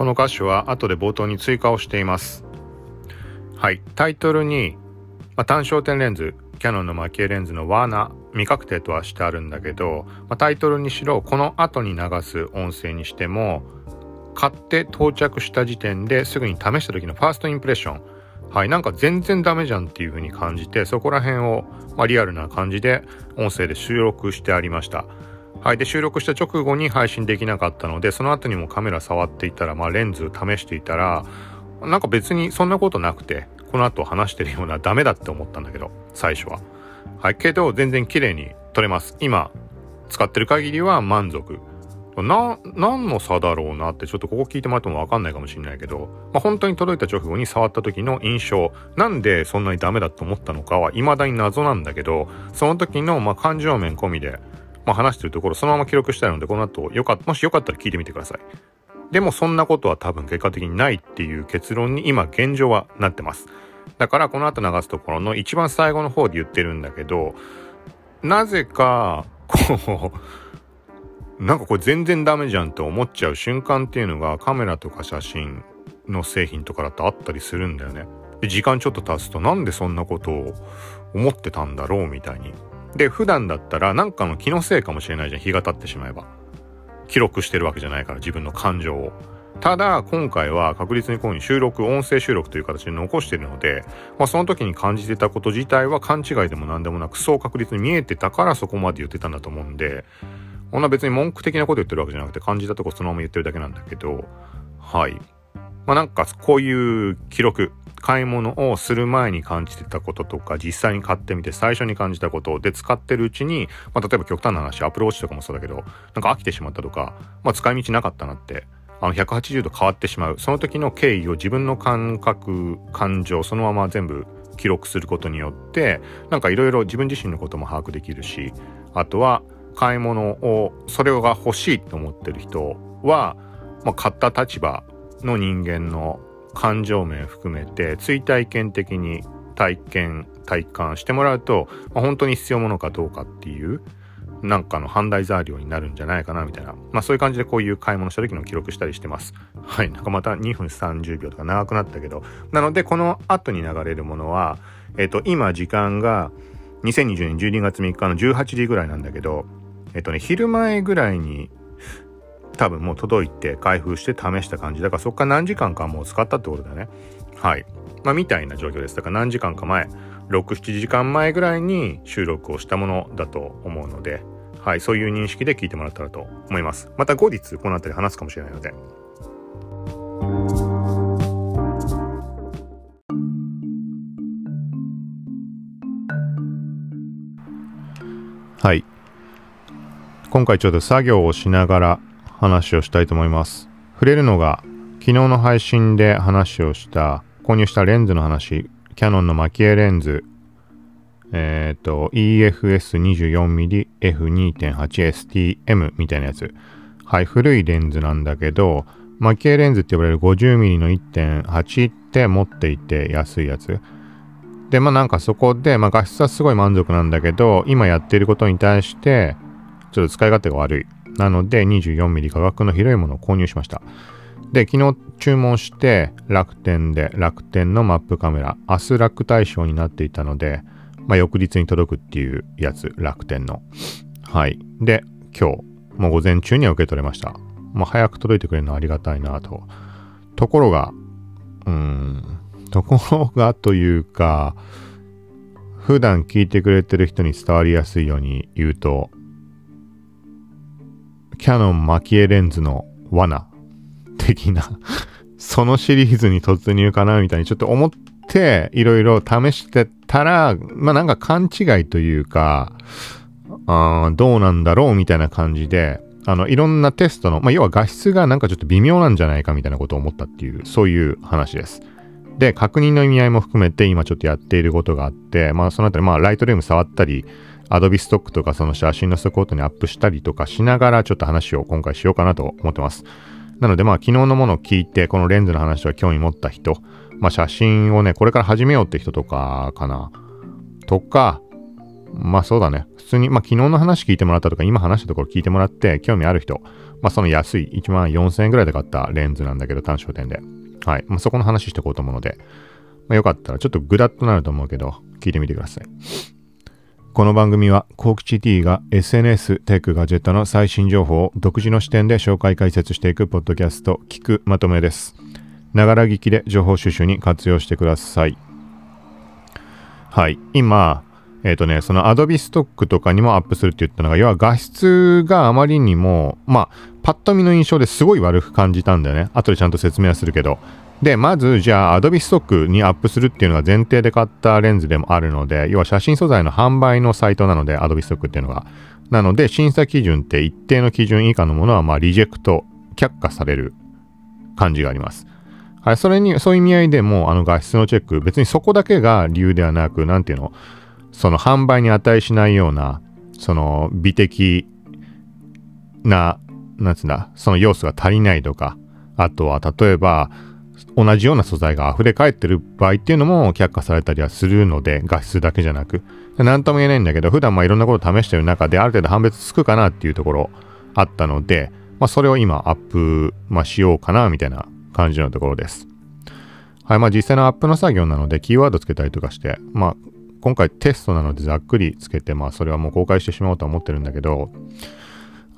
この歌詞は後で冒頭に追加をしています。はい。タイトルに、まあ、単焦点レンズキャノンのマキエレンズのワーナ未確定とはしてあるんだけど、まあ、タイトルにしろこの後に流す音声にしても買って到着した時点ですぐに試した時のファーストインプレッション。はい。なんか全然ダメじゃんっていう風に感じてそこら辺を、まあ、リアルな感じで音声で収録してありました。はい。で収録した直後に配信できなかったのでその後にもカメラ触っていたら、まあ、レンズ試していたらなんか別にそんなことなくてこの後話してるようなダメだって思ったんだけど最初は。はい。けど全然綺麗に撮れます。今使ってる限りは満足。な、何の差だろうなってちょっとここ聞いてもらってもわかんないかもしれないけど、まあ、本当に届いた直後に触った時の印象、なんでそんなにダメだと思ったのかは未だに謎なんだけど、その時のまあ感情面込みで、まあ、話してるところそのまま記録したいので、この後よかもしよかったら聞いてみてください。でもそんなことは多分結果的にないっていう結論に今現状はなってます。だからこの後流すところの一番最後の方で言ってるんだけど、なぜか、こう、なんかこれ全然ダメじゃんって思っちゃう瞬間っていうのがカメラとか写真の製品とかだとあったりするんだよね。で時間ちょっと経つとなんでそんなことを思ってたんだろうみたいに。で普段だったらなんかの気のせいかもしれないじゃん日が経ってしまえば。記録してるわけじゃないから自分の感情を。ただ今回は確実にこういうに収録音声収録という形で残してるので、まあ、その時に感じてたこと自体は勘違いでも何でもなくそう確実に見えてたからそこまで言ってたんだと思うんでこんな別に文句的なこと言ってるわけじゃなくて感じたとこそのまま言ってるだけなんだけど、はい。まあなんかこういう記録、買い物をする前に感じてたこととか、実際に買ってみて最初に感じたことで使ってるうちに、まあ例えば極端な話、アプローチとかもそうだけど、なんか飽きてしまったとか、まあ使い道なかったなって、あの180度変わってしまう。その時の経緯を自分の感覚、感情、そのまま全部記録することによって、なんかいろいろ自分自身のことも把握できるし、あとは、買い物をそれが欲しいと思ってる人は、まあ、買った立場の人間の感情面含めて追体験的に体験体感してもらうと、まあ、本当に必要ものかどうかっていうなんかの判断材料になるんじゃないかなみたいな。まあそういう感じでこういう買い物した時の記録したりしてます。はい。なんかまた2分30秒とか長くなったけど。なのでこの後に流れるものは、えっ、と今時間が2020年12月3日の18時ぐらいなんだけど、えっとね、昼前ぐらいに多分もう届いて開封して試した感じ。だからそっから何時間かもう使ったってことだね。はい。まあみたいな状況です。だから何時間か前、6、7時間前ぐらいに収録をしたものだと思うので、はい、そういう認識で聞いてもらったらと思います。また後日この辺り話すかもしれないので。はい。今回ちょっと作業をしながら話をしたいと思います。触れるのが昨日の配信で話をした購入したレンズの話、キャノンのマキエレンズ、えっ、ー、と EFS24mmF2.8STM みたいなやつ。はい、古いレンズなんだけど、マキエレンズって呼ばれる 50mm の1.8って持っていて安いやつ。で、まあなんかそこで、まあ画質はすごい満足なんだけど、今やってることに対して、ちょっと使い勝手が悪い。なので 24mm 価格の広いものを購入しました。で、昨日注文して楽天で楽天のマップカメラ、明日楽対象になっていたので、まあ、翌日に届くっていうやつ、楽天の。はい。で、今日、もう午前中には受け取れました。まあ、早く届いてくれるのはありがたいなと。ところが、うーん、ところがというか、普段聞いてくれてる人に伝わりやすいように言うと、キャノンマキエレンズの罠的なそのシリーズに突入かなみたいにちょっと思っていろいろ試してたら、まあなんか勘違いというか、あどうなんだろうみたいな感じで、あの、いろんなテストの、まあ要は画質がなんかちょっと微妙なんじゃないかみたいなことを思ったっていう、そういう話です。で、確認の意味合いも含めて今ちょっとやっていることがあって、まあそのあたり、まあライトルーム触ったり、アドビストックとかその写真のスコートにアップしたりとかしながらちょっと話を今回しようかなと思ってます。なのでまあ昨日のものを聞いてこのレンズの話は興味持った人、まあ写真をね、これから始めようって人とかかな。とか、まあそうだね。普通に、まあ昨日の話聞いてもらったとか、今話したところ聞いてもらって、興味ある人、まあその安い1万4000円ぐらいで買ったレンズなんだけど、単焦点で。はい。まあそこの話していこうと思うので、まあよかったらちょっとグダッとなると思うけど、聞いてみてください。この番組は、コークチ T が SNS、テック、ガジェットの最新情報を独自の視点で紹介解説していくポッドキャスト、聞くまとめです。ながら聞きで情報収集に活用してください。はい。今、えっ、ー、とね、その Adobe ストックとかにもアップするって言ったのが、要は画質があまりにも、まあ、パッと見の印象ですごい悪く感じたんだよね。後でちゃんと説明はするけど。で、まず、じゃあ、Adobe ストックにアップするっていうのが前提で買ったレンズでもあるので、要は写真素材の販売のサイトなので、Adobe ストックっていうのが。なので、審査基準って一定の基準以下のものは、まあ、リジェクト、却下される感じがあります。はい、それに、そういう意味合いでも、あの画質のチェック、別にそこだけが理由ではなく、なんていうの、その販売に値しないような、その美的な、なんつうんだ、その要素が足りないとか、あとは例えば、同じような素材が溢れ返ってる場合っていうのも却下されたりはするので、画質だけじゃなく。なんとも言えないんだけど、普段まあいろんなこと試してる中である程度判別つくかなっていうところあったので、まあそれを今アップ、まあ、しようかなみたいな感じのところです。はい、まあ実際のアップの作業なのでキーワードつけたりとかして、まあ今回テストなのでざっくりつけて、まあそれはもう公開してしまおうとは思ってるんだけど、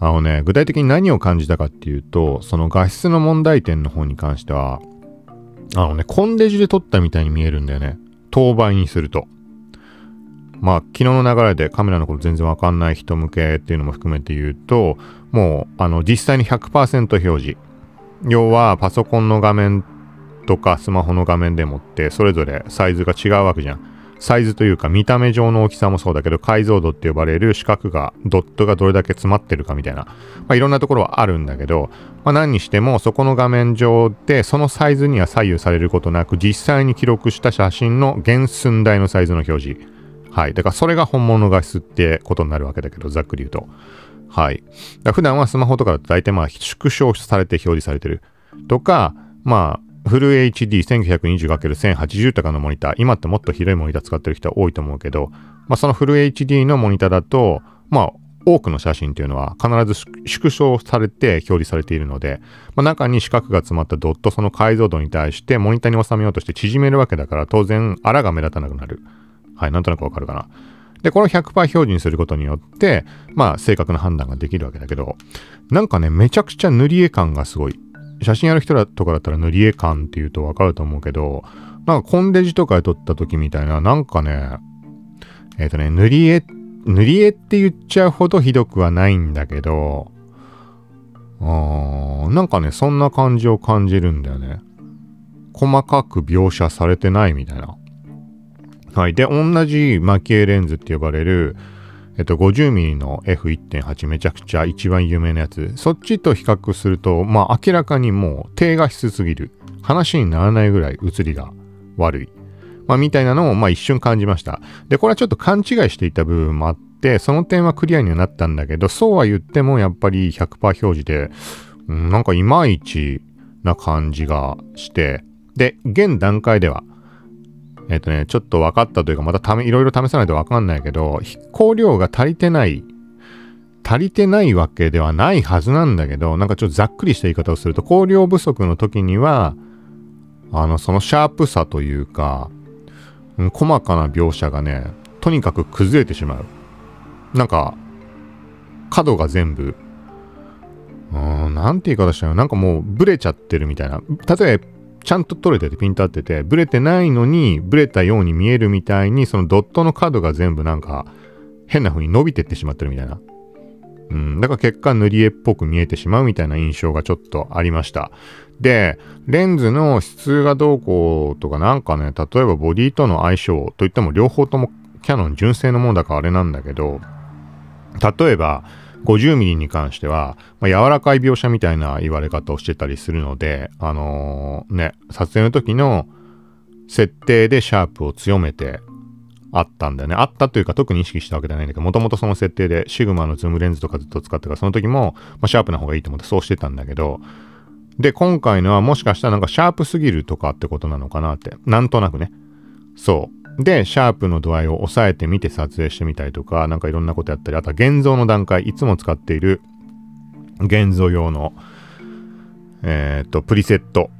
あのね、具体的に何を感じたかっていうと、その画質の問題点の方に関しては、あのね、コンデジで撮ったみたいに見えるんだよね。当倍にすると。まあ、昨日の流れでカメラのこと全然わかんない人向けっていうのも含めて言うと、もう、あの、実際に100%表示。要は、パソコンの画面とかスマホの画面でもって、それぞれサイズが違うわけじゃん。サイズというか見た目上の大きさもそうだけど解像度って呼ばれる四角がドットがどれだけ詰まってるかみたいな、まあ、いろんなところはあるんだけど、まあ、何にしてもそこの画面上でそのサイズには左右されることなく実際に記録した写真の原寸大のサイズの表示。はい。だからそれが本物画質ってことになるわけだけどざっくり言うと。はい。普段はスマホとかだと大体まあ縮小されて表示されてる。とかまあフル HD1920×1080 とかのモニター、今ってもっと広いモニター使ってる人は多いと思うけど、まあ、そのフル HD のモニターだと、まあ、多くの写真っていうのは必ず縮小されて表示されているので、まあ、中に四角が詰まったドット、その解像度に対してモニターに収めようとして縮めるわけだから、当然、あらが目立たなくなる。はい、なんとなくわかるかな。で、この100%表示にすることによって、まあ、正確な判断ができるわけだけど、なんかね、めちゃくちゃ塗り絵感がすごい。写真やる人らとかだったら塗り絵感っていうとわかると思うけど、なんかコンデジとかで撮った時みたいな、なんかね、えっ、ー、とね、塗り絵、塗り絵って言っちゃうほどひどくはないんだけど、あーなんかね、そんな感じを感じるんだよね。細かく描写されてないみたいな。はい。で、同じマキエレンズって呼ばれる、えっと、50mm の F1.8 めちゃくちゃ一番有名なやつ。そっちと比較すると、まあ明らかにもう低画質すぎる。話にならないぐらい映りが悪い。まあみたいなのをまあ一瞬感じました。で、これはちょっと勘違いしていた部分もあって、その点はクリアにはなったんだけど、そうは言ってもやっぱり100%表示で、うん、なんかいまいちな感じがして、で、現段階では、えっ、とね、ちょっと分かったというか、またため、いろいろ試さないと分かんないけど、光量が足りてない、足りてないわけではないはずなんだけど、なんかちょっとざっくりした言い方をすると、光量不足の時には、あの、そのシャープさというか、細かな描写がね、とにかく崩れてしまう。なんか、角が全部、うん、なんて言い方したの？なんかもうブレちゃってるみたいな。例えば、ちゃんと取れててピント合ってて、ブレてないのに、ブレたように見えるみたいに、そのドットの角が全部なんか、変な風に伸びてってしまってるみたいな。うん、だから結果塗り絵っぽく見えてしまうみたいな印象がちょっとありました。で、レンズの質がどうこうとかなんかね、例えばボディとの相性といっても両方ともキャノン純正のものだからあれなんだけど、例えば、50ミリに関しては、まあ、柔らかい描写みたいな言われ方をしてたりするので、あのー、ね、撮影の時の設定でシャープを強めてあったんだよね。あったというか特に意識したわけじゃないんだけど、もともとその設定でシグマのズームレンズとかずっと使ってたから、その時も、まあ、シャープな方がいいと思ってそうしてたんだけど、で、今回のはもしかしたらなんかシャープすぎるとかってことなのかなって。なんとなくね。そう。で、シャープの度合いを抑えてみて撮影してみたりとか、なんかいろんなことやったり、あとは現像の段階、いつも使っている現像用の、えっ、と、プリセット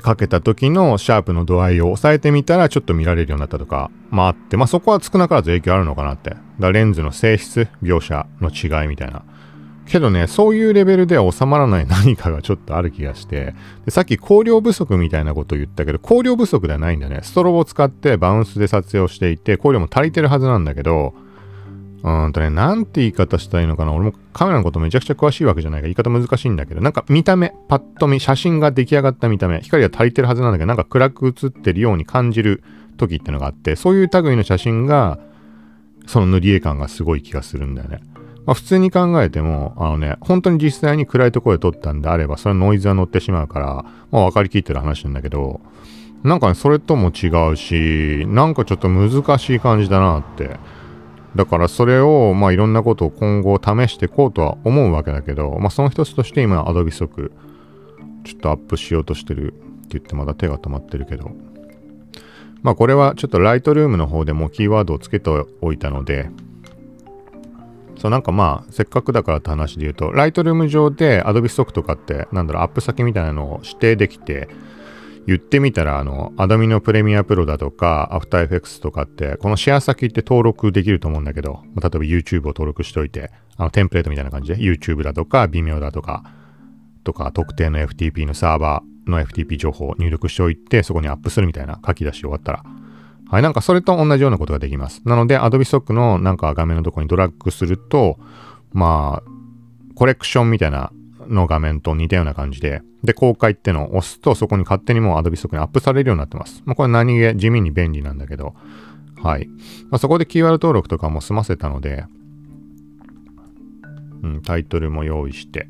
かけた時のシャープの度合いを抑えてみたらちょっと見られるようになったとか、まああって、まあそこは少なからず影響あるのかなって。だレンズの性質、描写の違いみたいな。けどね、そういうレベルでは収まらない何かがちょっとある気がして、でさっき光量不足みたいなことを言ったけど、光量不足ではないんだよね。ストロボを使ってバウンスで撮影をしていて、光量も足りてるはずなんだけど、うんとね、なんて言い方したらいいのかな。俺もカメラのことめちゃくちゃ詳しいわけじゃないから言い方難しいんだけど、なんか見た目、パッと見、写真が出来上がった見た目、光が足りてるはずなんだけど、なんか暗く映ってるように感じる時ってのがあって、そういう類の写真が、その塗り絵感がすごい気がするんだよね。まあ、普通に考えても、あのね、本当に実際に暗いところで撮ったんであれば、それはノイズは乗ってしまうから、まあ分かりきってる話なんだけど、なんかね、それとも違うし、なんかちょっと難しい感じだなって。だからそれを、まあいろんなことを今後試していこうとは思うわけだけど、まあその一つとして今 Adobe 即ちょっとアップしようとしてるって言ってまだ手が止まってるけど、まあこれはちょっとライトルームの方でもキーワードをつけておいたので、そうなんかまあせっかくだからって話で言うと、ライトルーム上で Adobe ストックとかってなんだろうアップ先みたいなのを指定できて、言ってみたら、あの、アドミのプレミアプロだとか、アフターエフェクスとかって、このシェア先って登録できると思うんだけど、例えば YouTube を登録しといて、あの、テンプレートみたいな感じで、YouTube だとか、微妙だとか、とか、特定の FTP のサーバーの FTP 情報を入力しておいて、そこにアップするみたいな書き出し終わったら。はい、なんかそれと同じようなことができます。なので、Adobe Stock のなんか画面のとこにドラッグすると、まあ、コレクションみたいなの画面と似たような感じで、で、公開ってのを押すと、そこに勝手にもう Adobe Stock にアップされるようになってます。まあ、これ何気地味に便利なんだけど、はい。まあ、そこでキーワード登録とかも済ませたので、うん、タイトルも用意して、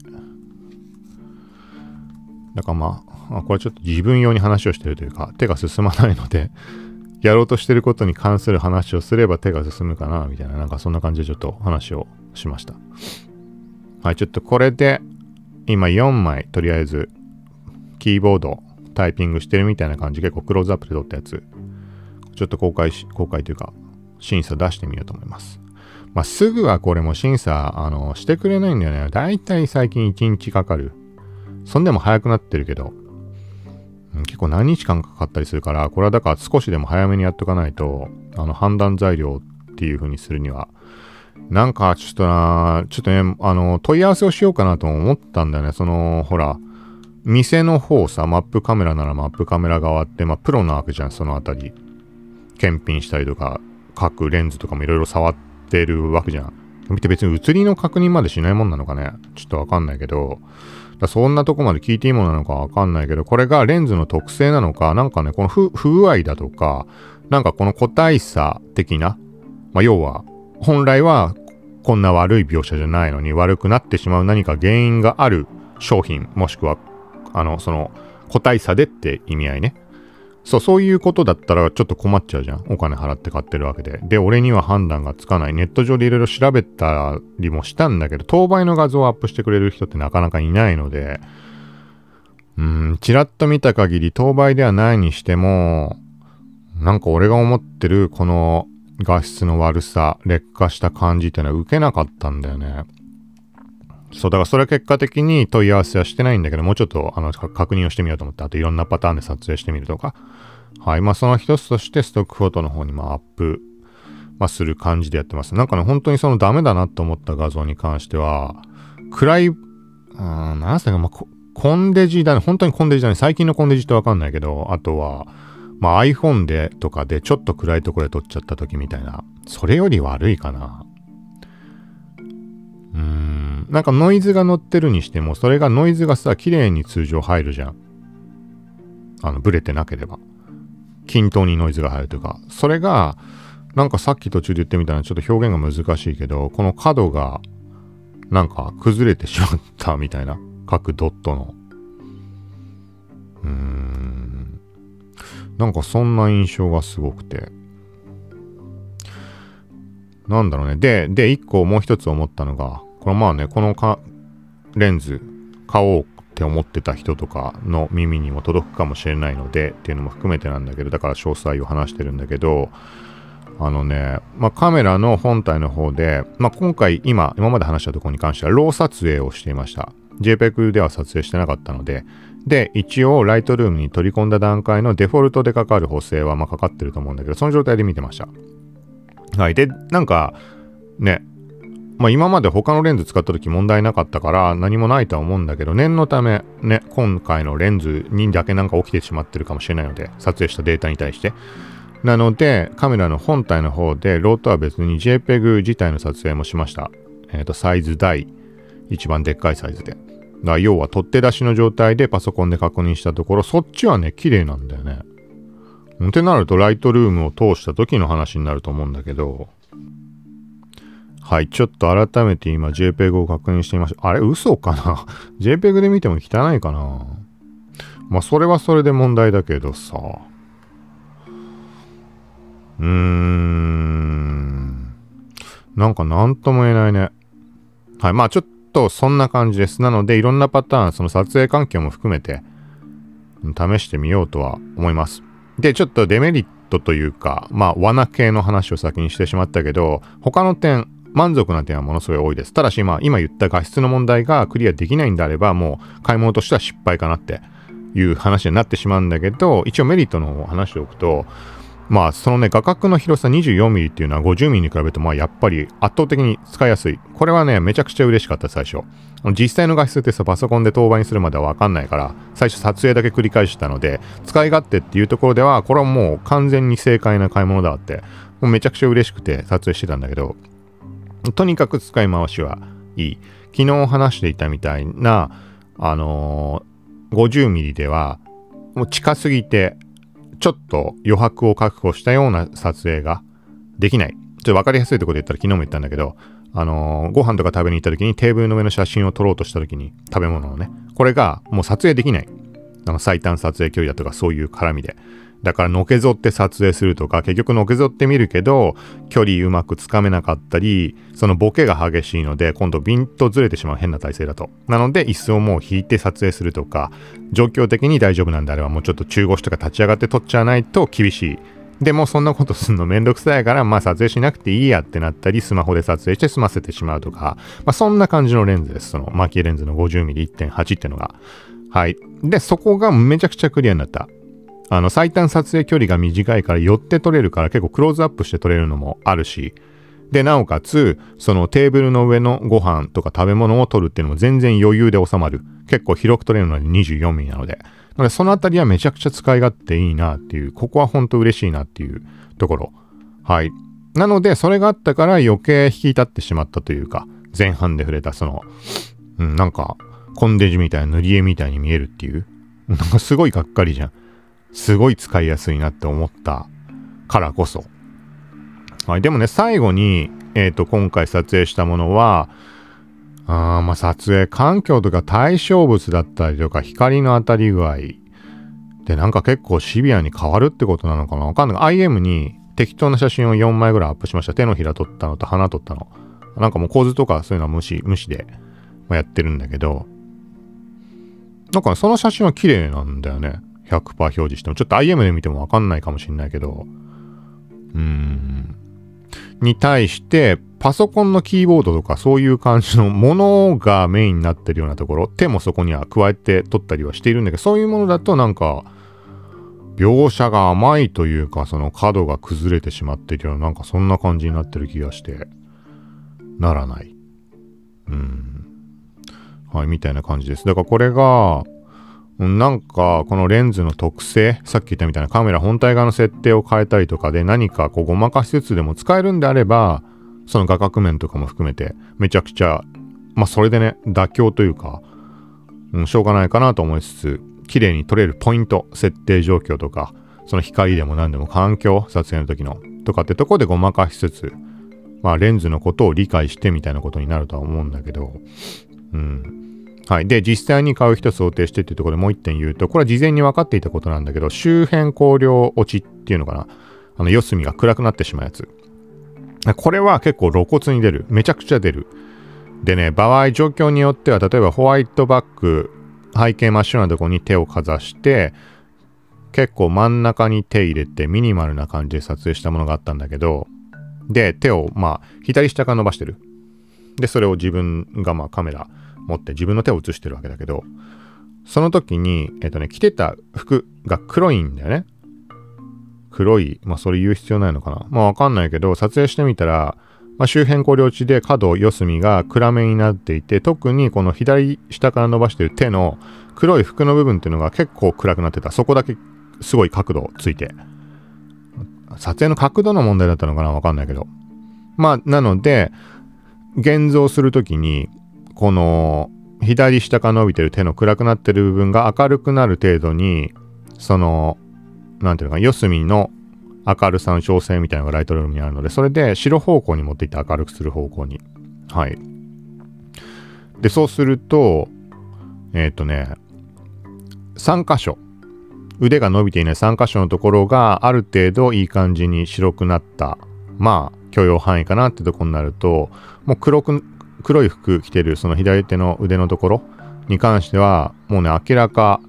だからまあ、これちょっと自分用に話をしてるというか、手が進まないのでやろうとしてることに関する話をすれば手が進むかな、みたいな、なんかそんな感じでちょっと話をしました。はい、ちょっとこれで、今4枚、とりあえずキーボードタイピングしてるみたいな感じ結構クローズアップで撮ったやつ。ちょっと公開し公開というか審査出してみようと思います。まあ、すぐはこれも審査あのしてくれないんだよね。だいたい最近1日かかる。そんでも早くなってるけど。結構何日間かかったりするからこれはだから少しでも早めにやっとかないとあの判断材料っていう風にするにはなんかちょっとなちょっとねあの問い合わせをしようかなと思ったんだよねそのほら店の方さ、マップカメラならマップカメラ側って、まあ、プロなわけじゃん、そのあたり。検品したりとか、各レンズとかもいろいろ触ってるわけじゃん。見て別に写りの確認までしないもんなのかね。ちょっとわかんないけど。だそんなとこまで聞いていいものなのかわかんないけど、これがレンズの特性なのか、なんかね、この不具合だとか、なんかこの個体差的な、まあ、要は、本来はこんな悪い描写じゃないのに悪くなってしまう何か原因がある商品、もしくはあの、その、個体差でって意味合いね。そう、そういうことだったらちょっと困っちゃうじゃん。お金払って買ってるわけで。で、俺には判断がつかない。ネット上でいろいろ調べたりもしたんだけど、当倍の画像をアップしてくれる人ってなかなかいないので、うん、ちらっと見た限り当倍ではないにしても、なんか俺が思ってるこの画質の悪さ、劣化した感じっていうのは受けなかったんだよね。そう、だからそれは結果的に問い合わせはしてないんだけど、もうちょっとあの確認をしてみようと思って、あといろんなパターンで撮影してみるとか。はい。まあその一つとしてストックフォトの方にまアップ、まあ、する感じでやってます。なんかね、本当にそのダメだなと思った画像に関しては、暗い、うん、なんすか、まあ、コンデジだね。本当にコンデジだね。最近のコンデジってわかんないけど、あとは、まあ iPhone でとかでちょっと暗いところで撮っちゃった時みたいな。それより悪いかな。うーん。なんかノイズが乗ってるにしても、それがノイズがさ、綺麗に通常入るじゃん。あの、ブレてなければ。均等にノイズが入るというか。それが、なんかさっき途中で言ってみたらちょっと表現が難しいけど、この角が、なんか崩れてしまったみたいな。各ドットの。うーん。なんかそんな印象がすごくて。なんだろうね。で、で、一個もう一つ思ったのが、これまあね、このかレンズ買おうって思ってた人とかの耳にも届くかもしれないのでっていうのも含めてなんだけどだから詳細を話してるんだけどあのね、まあ、カメラの本体の方で、まあ、今回今今まで話したところに関してはロー撮影をしていました。JPEG では撮影してなかったのでで一応ライトルームに取り込んだ段階のデフォルトでかかる補正はまかかってると思うんだけどその状態で見てました。はい。でなんかねまあ今まで他のレンズ使った時問題なかったから何もないとは思うんだけど念のためね今回のレンズにだけなんか起きてしまってるかもしれないので撮影したデータに対して。なのでカメラの本体の方でローとは別に JPEG 自体の撮影もしました。えっ、ー、とサイズ大一番でっかいサイズで。だ要は取って出しの状態でパソコンで確認したところそっちはね綺麗なんだよね。ってなるとライトルームを通した時の話になると思うんだけど。はい、ちょっと改めて今 JPEG を確認してみましょう。あれ、嘘かな ?JPEG で見ても汚いかな？まあ、それはそれで問題だけどさ。うーん。なんか何とも言えないね。はい、まあちょっとそんな感じです。なので、いろんなパターン、その撮影環境も含めて、試してみようとは思います。で、ちょっとデメリットというか、まあ、罠系の話を先にしてしまったけど、他の点、満足な点はものすごい多いです。ただし、まあ、今言った画質の問題がクリアできないんであれば、もう買い物としては失敗かなっていう話になってしまうんだけど、一応メリットの方を話しておくと、まあ、そのね、画角の広さ 24mm っていうのは 50mm に比べると、まあ、やっぱり圧倒的に使いやすい。これはね、めちゃくちゃ嬉しかった、最初。実際の画質ってさ、パソコンで当番にするまではわかんないから、最初撮影だけ繰り返したので、使い勝手っていうところでは、これはもう完全に正解な買い物だって、もうめちゃくちゃ嬉しくて撮影してたんだけど、とにかく使い回しはいい。昨日話していたみたいな、あのー、50ミリでは、もう近すぎて、ちょっと余白を確保したような撮影ができない。ちょっと分かりやすいところで言ったら昨日も言ったんだけど、あのー、ご飯とか食べに行った時にテーブルの上の写真を撮ろうとした時に食べ物のね、これがもう撮影できない。あの最短撮影距離だとかそういう絡みで。だからのけぞって撮影するとか、結局のけぞってみるけど、距離うまくつかめなかったり、そのボケが激しいので、今度ビンとずれてしまう変な体勢だと。なので、椅子をもう引いて撮影するとか、状況的に大丈夫なんであれば、もうちょっと中腰とか立ち上がって撮っちゃわないと厳しい。でもそんなことすんのめんどくさいから、まあ撮影しなくていいやってなったり、スマホで撮影して済ませてしまうとか、まあそんな感じのレンズです。そのマキレンズの 50mm1.8 っていうのが。はい。で、そこがめちゃくちゃクリアになった。あの、最短撮影距離が短いから寄って撮れるから結構クローズアップして撮れるのもあるし、で、なおかつ、そのテーブルの上のご飯とか食べ物を撮るっていうのも全然余裕で収まる。結構広く撮れるのに24ミリなので。なので、そのあたりはめちゃくちゃ使い勝手いいなっていう、ここはほんと嬉しいなっていうところ。はい。なので、それがあったから余計引き立ってしまったというか、前半で触れたその、うん、なんか、コンデジみたいな塗り絵みたいに見えるっていう。なんかすごいがっかりじゃん。すごい使いやすいなって思ったからこそ。はい。でもね、最後に、えっ、ー、と、今回撮影したものは、あまあ、撮影環境とか対象物だったりとか、光の当たり具合で、なんか結構シビアに変わるってことなのかなわかんない。IM に適当な写真を4枚ぐらいアップしました。手のひら撮ったのと鼻撮ったの。なんかもう構図とかそういうのは無視、無視でやってるんだけど、なんかその写真は綺麗なんだよね。100%表示しても、ちょっと IM で見てもわかんないかもしんないけど、うーん。に対して、パソコンのキーボードとかそういう感じのものがメインになってるようなところ、手もそこには加えて撮ったりはしているんだけど、そういうものだとなんか、描写が甘いというか、その角が崩れてしまっているような、なんかそんな感じになってる気がして、ならない。うん。はい、みたいな感じです。だからこれが、なんか、このレンズの特性、さっき言ったみたいなカメラ本体側の設定を変えたりとかで何かこうごまかしつつでも使えるんであれば、その画角面とかも含めて、めちゃくちゃ、まあそれでね、妥協というか、うん、しょうがないかなと思いつつ、綺麗に撮れるポイント、設定状況とか、その光でも何でも環境、撮影の時の、とかってとこでごまかしつつ、まあレンズのことを理解してみたいなことになるとは思うんだけど、はい。で、実際に買う人想定してっていうところでもう一点言うと、これは事前に分かっていたことなんだけど、周辺光量落ちっていうのかな。あの、四隅が暗くなってしまうやつ。これは結構露骨に出る。めちゃくちゃ出る。でね、場合、状況によっては、例えばホワイトバック背景真っ白なとこに手をかざして、結構真ん中に手入れてミニマルな感じで撮影したものがあったんだけど、で、手をまあ、左下から伸ばしてる。で、それを自分がまあカメラ持って自分の手を写してるわけだけど、その時に、えっとね、着てた服が黒いんだよね。黒い。まあ、それ言う必要ないのかな。まあ、わかんないけど、撮影してみたら、まあ、周辺光量値で角、四隅が暗めになっていて、特にこの左下から伸ばしてる手の黒い服の部分っていうのが結構暗くなってた。そこだけすごい角度ついて。撮影の角度の問題だったのかなわかんないけど。まあ、なので、現像するときに、この、左下から伸びてる手の暗くなってる部分が明るくなる程度に、その、なんていうのか、四隅の明るさの調整みたいなのがライトルームにあるので、それで白方向に持っていって明るくする方向に。はい。で、そうすると、えっ、ー、とね、3箇所。腕が伸びていない3箇所のところがある程度いい感じに白くなった。まあ、許容範囲かなってとこになると、もう黒く、黒い服着てるその左手の腕のところに関しては、もうね、明らか、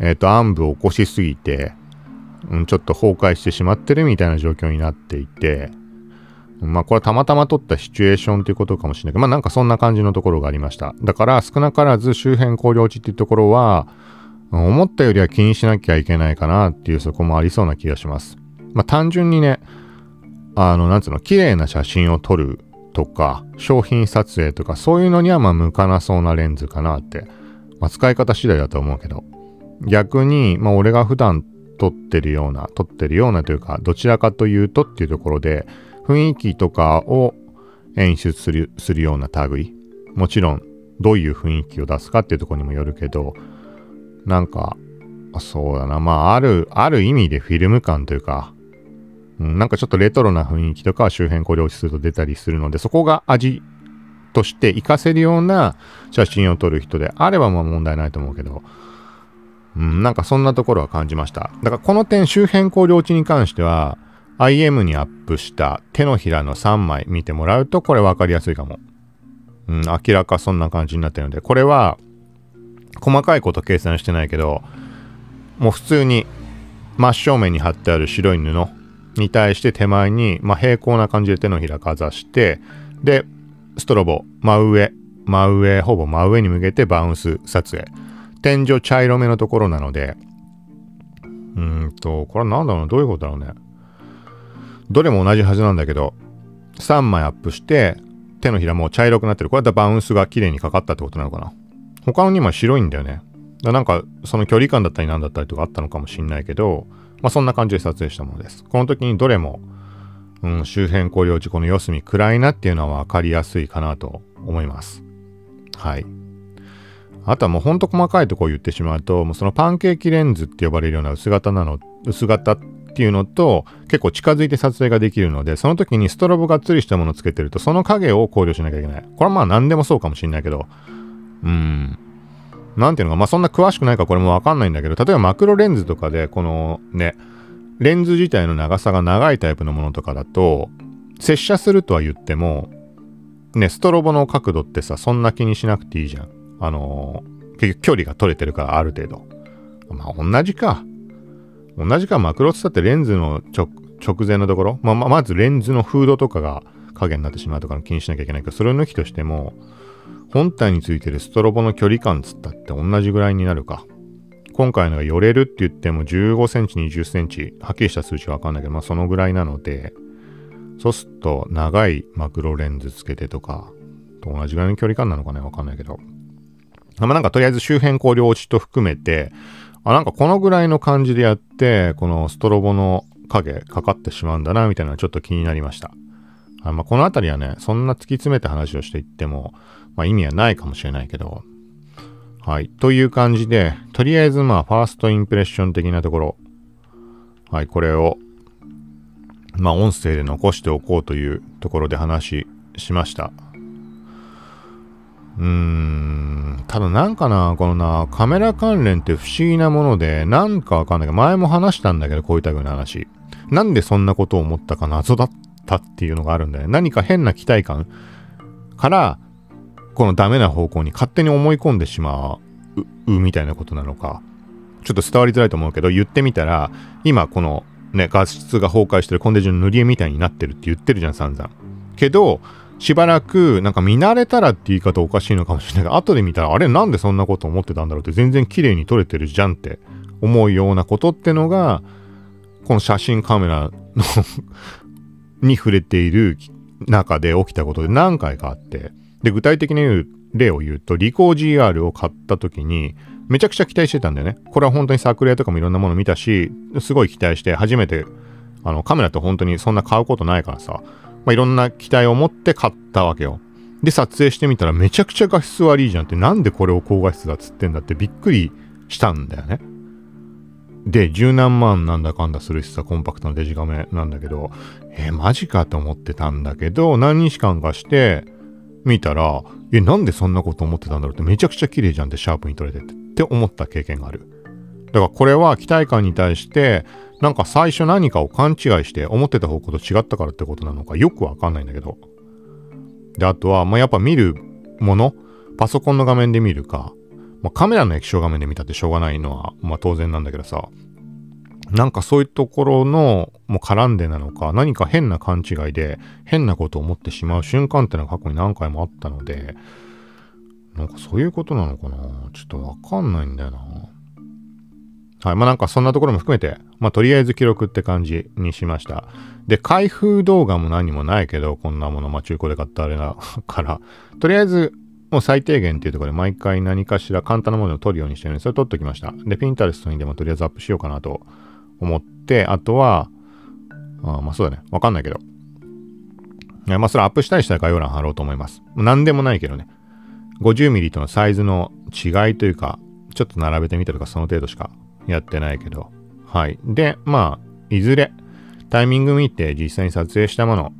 えっ、ー、と、暗部を起こしすぎて、うん、ちょっと崩壊してしまってるみたいな状況になっていて、まあこれはたまたま撮ったシチュエーションということかもしれないけど、まあなんかそんな感じのところがありました。だから少なからず周辺光量値っていうところは、思ったよりは気にしなきゃいけないかなっていうそこもありそうな気がします。まあ単純にね、あの、なんつうの、綺麗な写真を撮るとか、商品撮影とか、そういうのにはまあ向かなそうなレンズかなって。まあ使い方次第だと思うけど。逆に、まあ俺が普段撮ってるような、撮ってるようなというか、どちらかというとっていうところで、雰囲気とかを演出するするような類。もちろん、どういう雰囲気を出すかっていうところにもよるけど、なんか、そうだな、まあ、ある、ある意味でフィルム感というか、うん、なんかちょっとレトロな雰囲気とか周辺光量値すると出たりするので、そこが味として活かせるような写真を撮る人であればまあ問題ないと思うけど、うん、なんかそんなところは感じました。だからこの点周辺光量値に関しては IM にアップした手のひらの3枚見てもらうとこれ分かりやすいかも。うん、明らかそんな感じになってるので、これは細かいこと計算してないけど、もう普通に真正面に貼ってある白い布に対して手前に、まあ、平行な感じで手のひらかざして、で、ストロボ、真上、真上、ほぼ真上に向けてバウンス撮影。天井茶色めのところなので、うーんと、これは何だろうな、どういうことだろうね。どれも同じはずなんだけど、3枚アップして、手のひらも茶色くなってる。これだったらバウンスが綺麗にかかったってことなのかな。他の2枚白いんだよね。だなんか、その距離感だったりなんだったりとかあったのかもしんないけど、まあそんな感じで撮影したものです。この時にどれも、うん、周辺光量値、この四隅暗いなっていうのは分かりやすいかなと思います。はい。あとはもうほんと細かいとこを言ってしまうと、もうそのパンケーキレンズって呼ばれるような薄型なの、薄型っていうのと結構近づいて撮影ができるので、その時にストロボがっつりしたものをつけてると、その影を考慮しなきゃいけない。これはまあ何でもそうかもしんないけど、うん。なんていうのか、まあそんな詳しくないかこれもわかんないんだけど、例えばマクロレンズとかで、このね、レンズ自体の長さが長いタイプのものとかだと、接写するとは言っても、ね、ストロボの角度ってさ、そんな気にしなくていいじゃん。あのー、結局距離が取れてるからある程度。まあ同じか。同じかマクロってったってレンズの直前のところ、まあ、まずレンズのフードとかが影になってしまうとかの気にしなきゃいけないけど、それを抜きとしても、本体についてるストロボの距離感つったって同じぐらいになるか。今回のが寄れるって言っても15センチ、20センチ、はっきりした数値はわかんないけど、まあそのぐらいなので、そうすると長いマクロレンズつけてとか、と同じぐらいの距離感なのかねわかんないけど。まあなんかとりあえず周辺光量値と含めて、あ、なんかこのぐらいの感じでやって、このストロボの影かかってしまうんだな、みたいなのはちょっと気になりました。あまあ、このあたりはね、そんな突き詰めた話をしていっても、まあ、意味はないかもしれないけど、はい。という感じで、とりあえずまあ、ファーストインプレッション的なところ、はい、これを、まあ、音声で残しておこうというところで話しました。うーん、ただなんかな、このな、カメラ関連って不思議なもので、なんかわかんないけど、前も話したんだけど、こういう類の話。なんでそんなことを思ったか謎だったっていうのがあるんだよね。何か変な期待感から、このダメな方向に勝手に思い込んでしまうみたいなことなのか、ちょっと伝わりづらいと思うけど、言ってみたら、今このね、画質が崩壊してるコンデジュンの塗り絵みたいになってるって言ってるじゃん、散々。けど、しばらく、なんか見慣れたらって言い方おかしいのかもしれないけど、後で見たら、あれなんでそんなこと思ってたんだろうって全然綺麗に撮れてるじゃんって思うようなことってのが、この写真カメラの に触れている中で起きたことで何回かあって、で、具体的に言う例を言うと、リコー GR を買った時に、めちゃくちゃ期待してたんだよね。これは本当に作例とかもいろんなもの見たし、すごい期待して初めて、あの、カメラって本当にそんな買うことないからさ、まあ、いろんな期待を持って買ったわけよ。で、撮影してみたらめちゃくちゃ画質悪いじゃんって、なんでこれを高画質だっつってんだってびっくりしたんだよね。で、十何万なんだかんだするしさ、コンパクトなデジカメなんだけど、えー、マジかと思ってたんだけど、何日間かして、見たら、え、なんでそんなこと思ってたんだろうってめちゃくちゃ綺麗じゃんってシャープに撮れててって思った経験がある。だからこれは期待感に対して、なんか最初何かを勘違いして思ってた方向と違ったからってことなのかよくわかんないんだけど。で、あとは、まあ、やっぱ見るもの、パソコンの画面で見るか、まあ、カメラの液晶画面で見たってしょうがないのは、まあ当然なんだけどさ、なんかそういうところの、もう絡んでなのか、何か変な勘違いで、変なことを思ってしまう瞬間ってのは過去に何回もあったので、なんかそういうことなのかな？ちょっとわかんないんだよな。はい。まあなんかそんなところも含めて、まあとりあえず記録って感じにしました。で、開封動画も何もないけど、こんなもの、まあ中古で買ったあれだから、とりあえずもう最低限っていうところで毎回何かしら簡単なものを撮るようにしてるので、それ撮っときました。で、ピンタレストにでもとりあえずアップしようかなと思って、あとは、あまあそうだね。わかんないけど。まあそれアップしたりしたら概要欄貼ろうと思います。何でもないけどね。50mm とのサイズの違いというか、ちょっと並べてみたとかその程度しかやってないけど。はい。で、まあ、いずれ、タイミング見て実際に撮影したもの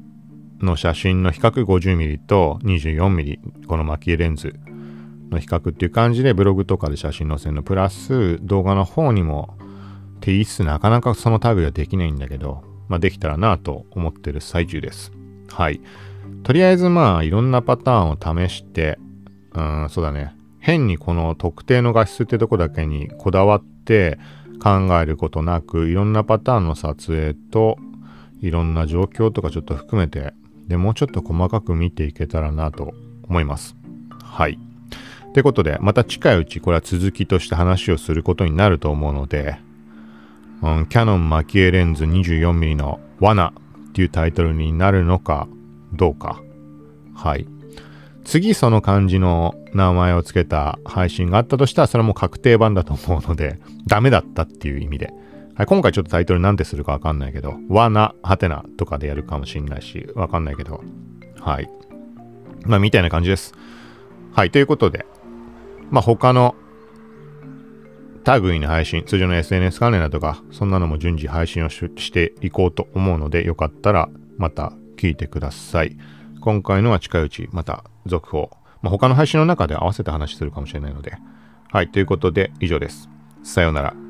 の写真の比較 50mm と 24mm、このマキエレンズの比較っていう感じでブログとかで写真載せるの、プラス動画の方にもっていいっす。なかなかその類はできないんだけど、まあできたらなと思ってる最中です。はい。とりあえずまあいろんなパターンを試して、うん、そうだね。変にこの特定の画質ってとこだけにこだわって考えることなく、いろんなパターンの撮影と、いろんな状況とかちょっと含めて、で、もうちょっと細かく見ていけたらなと思います。はい。ってことで、また近いうちこれは続きとして話をすることになると思うので、うん、キャノンマキエレンズ 24mm の罠っていうタイトルになるのかどうか。はい。次その漢字の名前を付けた配信があったとしたらそれも確定版だと思うので ダメだったっていう意味で。はい、今回ちょっとタイトルなんてするかわかんないけど、罠、はてなとかでやるかもしんないし、わかんないけど。はい。まあ、みたいな感じです。はい、ということで、まあ、他の類の配信、通常の SNS 関連だとか、そんなのも順次配信をしていこうと思うので、よかったらまた聞いてください。今回のは近いうち、また続報。まあ、他の配信の中で合わせて話するかもしれないので。はい、ということで以上です。さようなら。